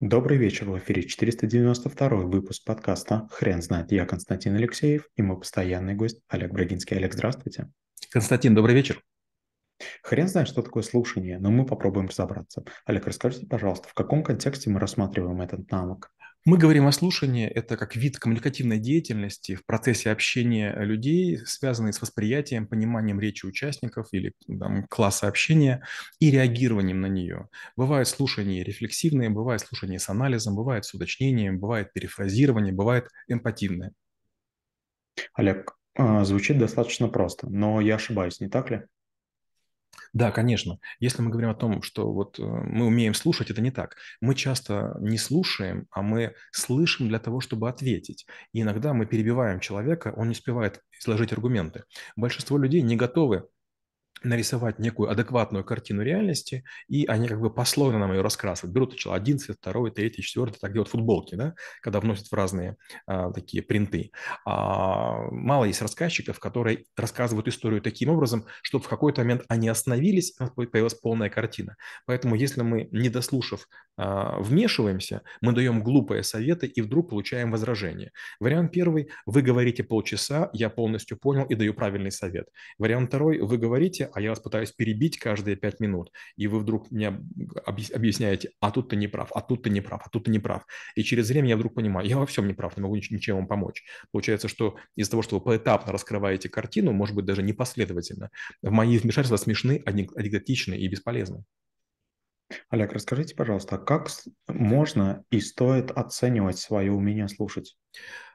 Добрый вечер, в эфире 492 выпуск подкаста «Хрен знает». Я Константин Алексеев и мой постоянный гость Олег Брагинский. Олег, здравствуйте. Константин, добрый вечер. Хрен знает, что такое слушание, но мы попробуем разобраться. Олег, расскажите, пожалуйста, в каком контексте мы рассматриваем этот навык? Мы говорим о слушании. Это как вид коммуникативной деятельности в процессе общения людей, связанный с восприятием, пониманием речи участников или там, класса общения и реагированием на нее. Бывает слушание рефлексивное, бывает слушание с анализом, бывает с уточнением, бывает перефразирование, бывает эмпативное. Олег, а, звучит достаточно просто, но я ошибаюсь, не так ли? Да, конечно. Если мы говорим о том, что вот э, мы умеем слушать, это не так. Мы часто не слушаем, а мы слышим для того, чтобы ответить. И иногда мы перебиваем человека, он не успевает изложить аргументы. Большинство людей не готовы нарисовать некую адекватную картину реальности, и они как бы послойно нам ее раскрасывают. Берут сначала один цвет, второй, третий, четвертый, так делают футболки, да, когда вносят в разные а, такие принты. А, мало есть рассказчиков, которые рассказывают историю таким образом, чтобы в какой-то момент они остановились, нас появилась полная картина. Поэтому если мы, не дослушав, а, вмешиваемся, мы даем глупые советы и вдруг получаем возражение. Вариант первый – вы говорите полчаса, я полностью понял и даю правильный совет. Вариант второй – вы говорите, а я вас пытаюсь перебить каждые пять минут, и вы вдруг мне объясняете, а тут ты не прав, а тут ты не прав, а тут ты не прав. И через время я вдруг понимаю, я во всем не прав, не могу ничем вам помочь. Получается, что из-за того, что вы поэтапно раскрываете картину, может быть, даже непоследовательно, мои вмешательства смешны, анекдотичны и бесполезны. Олег, расскажите, пожалуйста, а как можно и стоит оценивать свое умение слушать?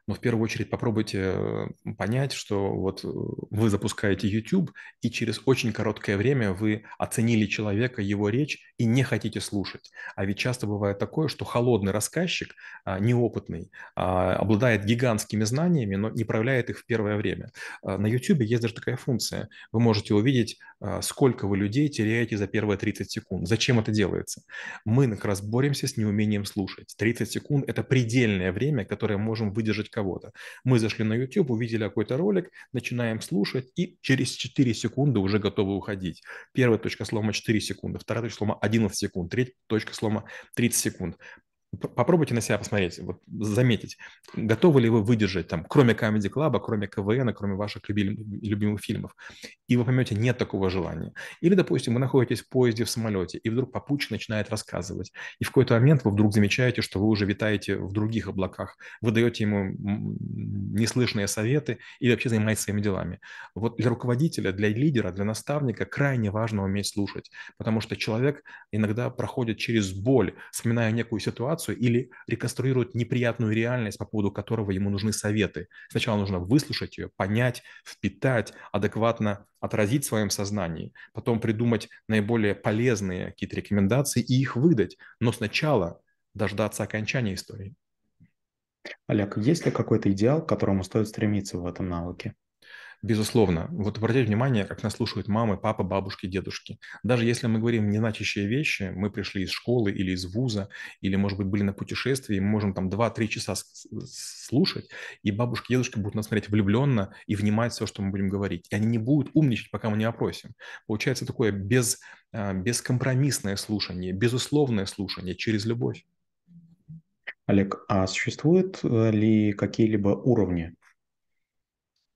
Но в первую очередь попробуйте э, понять, что вот э, вы запускаете YouTube, и через очень короткое время вы оценили человека, его речь, и не хотите слушать. А ведь часто бывает такое, что холодный рассказчик, а, неопытный, а, обладает гигантскими знаниями, но не проявляет их в первое время. А, на YouTube есть даже такая функция. Вы можете увидеть, сколько вы людей теряете за первые 30 секунд. Зачем это делается? Мы как раз боремся с неумением слушать. 30 секунд – это предельное время, которое можем выдержать кого-то. Мы зашли на YouTube, увидели какой-то ролик, начинаем слушать и через 4 секунды уже готовы уходить. Первая точка слома 4 секунды, вторая точка слома 11 секунд, третья точка слома 30 секунд. Попробуйте на себя посмотреть, вот, заметить, готовы ли вы выдержать, там, кроме Comedy Club, кроме КВН, кроме ваших любимых, любимых фильмов. И вы поймете, нет такого желания. Или, допустим, вы находитесь в поезде, в самолете, и вдруг попутчик начинает рассказывать. И в какой-то момент вы вдруг замечаете, что вы уже витаете в других облаках. Вы даете ему неслышные советы или вообще занимаетесь своими делами. Вот для руководителя, для лидера, для наставника крайне важно уметь слушать, потому что человек иногда проходит через боль, вспоминая некую ситуацию, ситуацию или реконструирует неприятную реальность, по поводу которого ему нужны советы. Сначала нужно выслушать ее, понять, впитать, адекватно отразить в своем сознании, потом придумать наиболее полезные какие-то рекомендации и их выдать. Но сначала дождаться окончания истории. Олег, есть ли какой-то идеал, к которому стоит стремиться в этом навыке? Безусловно. Вот обратите внимание, как нас слушают мамы, папы, бабушки, дедушки. Даже если мы говорим незначащие вещи, мы пришли из школы или из вуза, или, может быть, были на путешествии, мы можем там 2-3 часа слушать, и бабушки, дедушки будут нас смотреть влюбленно и внимать все, что мы будем говорить. И они не будут умничать, пока мы не опросим. Получается такое без, а, бескомпромиссное слушание, безусловное слушание через любовь. Олег, а существуют э, ли какие-либо уровни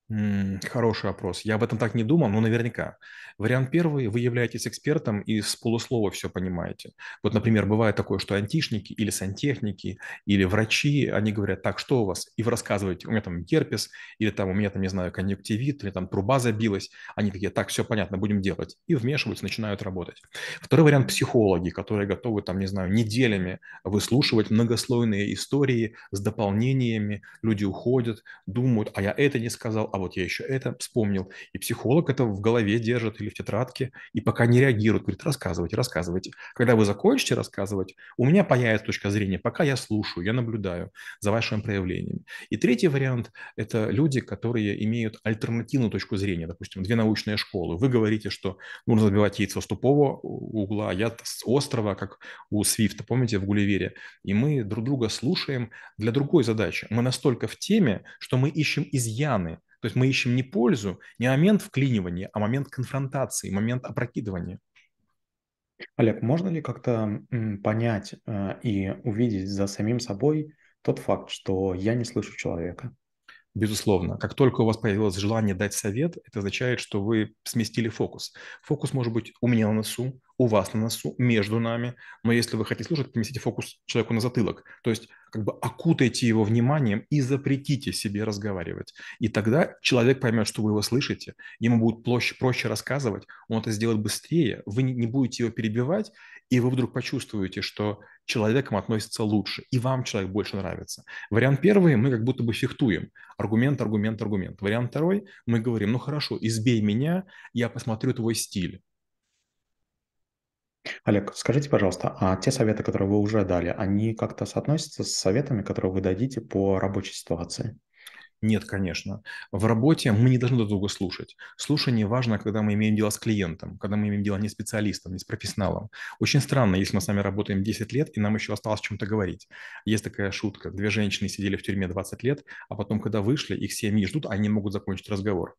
Хороший вопрос. Я об этом так не думал, но наверняка. Вариант первый, вы являетесь экспертом и с полуслова все понимаете. Вот, например, бывает такое, что антишники или сантехники или врачи, они говорят, так, что у вас? И вы рассказываете, у меня там герпес, или там у меня там, не знаю, конъюнктивит, или там труба забилась. Они такие, так, все понятно, будем делать. И вмешиваются, начинают работать. Второй вариант – психологи, которые готовы там, не знаю, неделями выслушивать многослойные истории с дополнениями. Люди уходят, думают, а я это не сказал, а вот я еще это вспомнил. И психолог это в голове держит или в тетрадке, и пока не реагирует, говорит, рассказывайте, рассказывайте. Когда вы закончите рассказывать, у меня появится точка зрения, пока я слушаю, я наблюдаю за вашими проявлениями. И третий вариант – это люди, которые имеют альтернативную точку зрения, допустим, две научные школы. Вы говорите, что нужно забивать яйца с тупого угла, а я с острова, как у Свифта, помните, в Гулливере. И мы друг друга слушаем для другой задачи. Мы настолько в теме, что мы ищем изъяны то есть мы ищем не пользу, не момент вклинивания, а момент конфронтации, момент опрокидывания. Олег, можно ли как-то понять э, и увидеть за самим собой тот факт, что я не слышу человека? Безусловно, как только у вас появилось желание дать совет, это означает, что вы сместили фокус. Фокус может быть у меня на носу, у вас на носу, между нами, но если вы хотите слушать, поместите фокус человеку на затылок. То есть как бы окутайте его вниманием и запретите себе разговаривать. И тогда человек поймет, что вы его слышите, ему будет проще, проще рассказывать, он это сделает быстрее, вы не будете его перебивать, и вы вдруг почувствуете, что человеком относится лучше, и вам человек больше нравится. Вариант первый, мы как будто бы фехтуем. Аргумент, аргумент, аргумент. Вариант второй, мы говорим, ну хорошо, избей меня, я посмотрю твой стиль. Олег, скажите, пожалуйста, а те советы, которые вы уже дали, они как-то соотносятся с советами, которые вы дадите по рабочей ситуации? Нет, конечно. В работе мы не должны друг друга слушать. Слушание важно, когда мы имеем дело с клиентом, когда мы имеем дело не с специалистом, не с профессионалом. Очень странно, если мы с вами работаем 10 лет, и нам еще осталось о чем-то говорить. Есть такая шутка. Две женщины сидели в тюрьме 20 лет, а потом, когда вышли, их семьи ждут, они могут закончить разговор.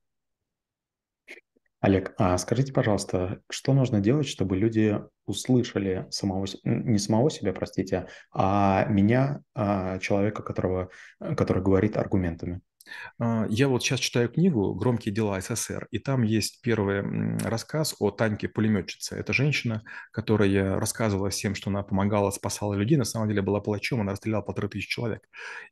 Олег, а скажите, пожалуйста, что нужно делать, чтобы люди услышали самого, не самого себя, простите, а меня, а, человека, которого, который говорит аргументами? А, Я вот сейчас читаю книгу «Громкие дела СССР», и там есть первый рассказ о Таньке-пулеметчице. Это женщина, которая рассказывала всем, что она помогала, спасала людей, на самом деле была палачом, она расстреляла полторы тысячи человек.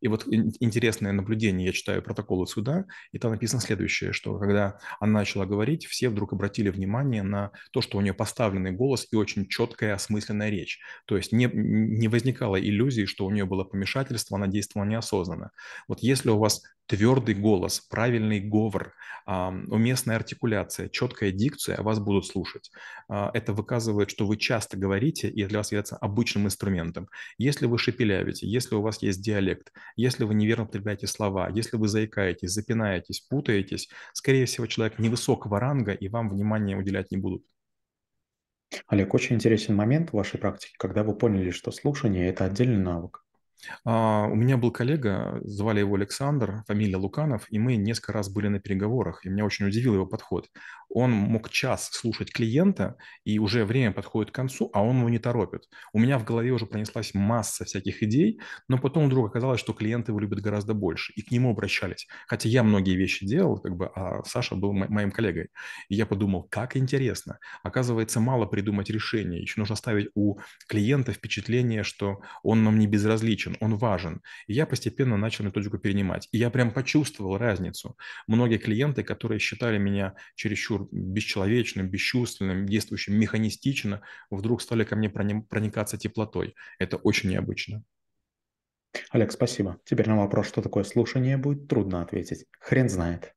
И вот ин- интересное наблюдение, я читаю протоколы суда, и там написано следующее, что когда она начала говорить, все вдруг обратили внимание на то, что у нее поставленный голос и очень четкая осмысленная речь. То есть не, не возникало иллюзии, что у нее было помешательство, она действовала неосознанно. Вот если у вас твердый голос, правильный говор, уместная артикуляция, четкая дикция, вас будут слушать. А, это выказывает, что вы часто говорите, и для вас является обычным инструментом. Если вы шепелявите, если у вас есть диалект, если вы неверно употребляете слова, если вы заикаетесь, запинаетесь, путаетесь, скорее всего, человек невысокого ранга, и вам внимания уделять не будут. Олег, очень интересен момент в вашей практике, когда вы поняли, что слушание– это отдельный навык. А, У меня был коллега, звали его Александр, фамилия Луканов, и мы несколько раз были на переговорах, и меня очень удивил его подход. Он мог час слушать клиента, и уже время подходит к концу, а он его не торопит. У меня в голове уже пронеслась масса всяких идей, но потом вдруг оказалось, что клиенты его любят гораздо больше, и к нему обращались. Хотя я многие вещи делал, как бы, а Саша был мо- моим коллегой. И я подумал, как интересно. Оказывается, мало придумать решение, еще нужно ставить у клиента впечатление, что он нам не безразличен, он важен. И я постепенно начал методику перенимать. И я прям почувствовал разницу. Многие клиенты, которые считали меня чересчур бесчеловечным, бесчувственным, действующим механистично, вдруг стали ко мне проникаться теплотой. Это очень необычно. Олег, спасибо. Теперь на вопрос, что такое слушание, будет трудно ответить. Хрен знает.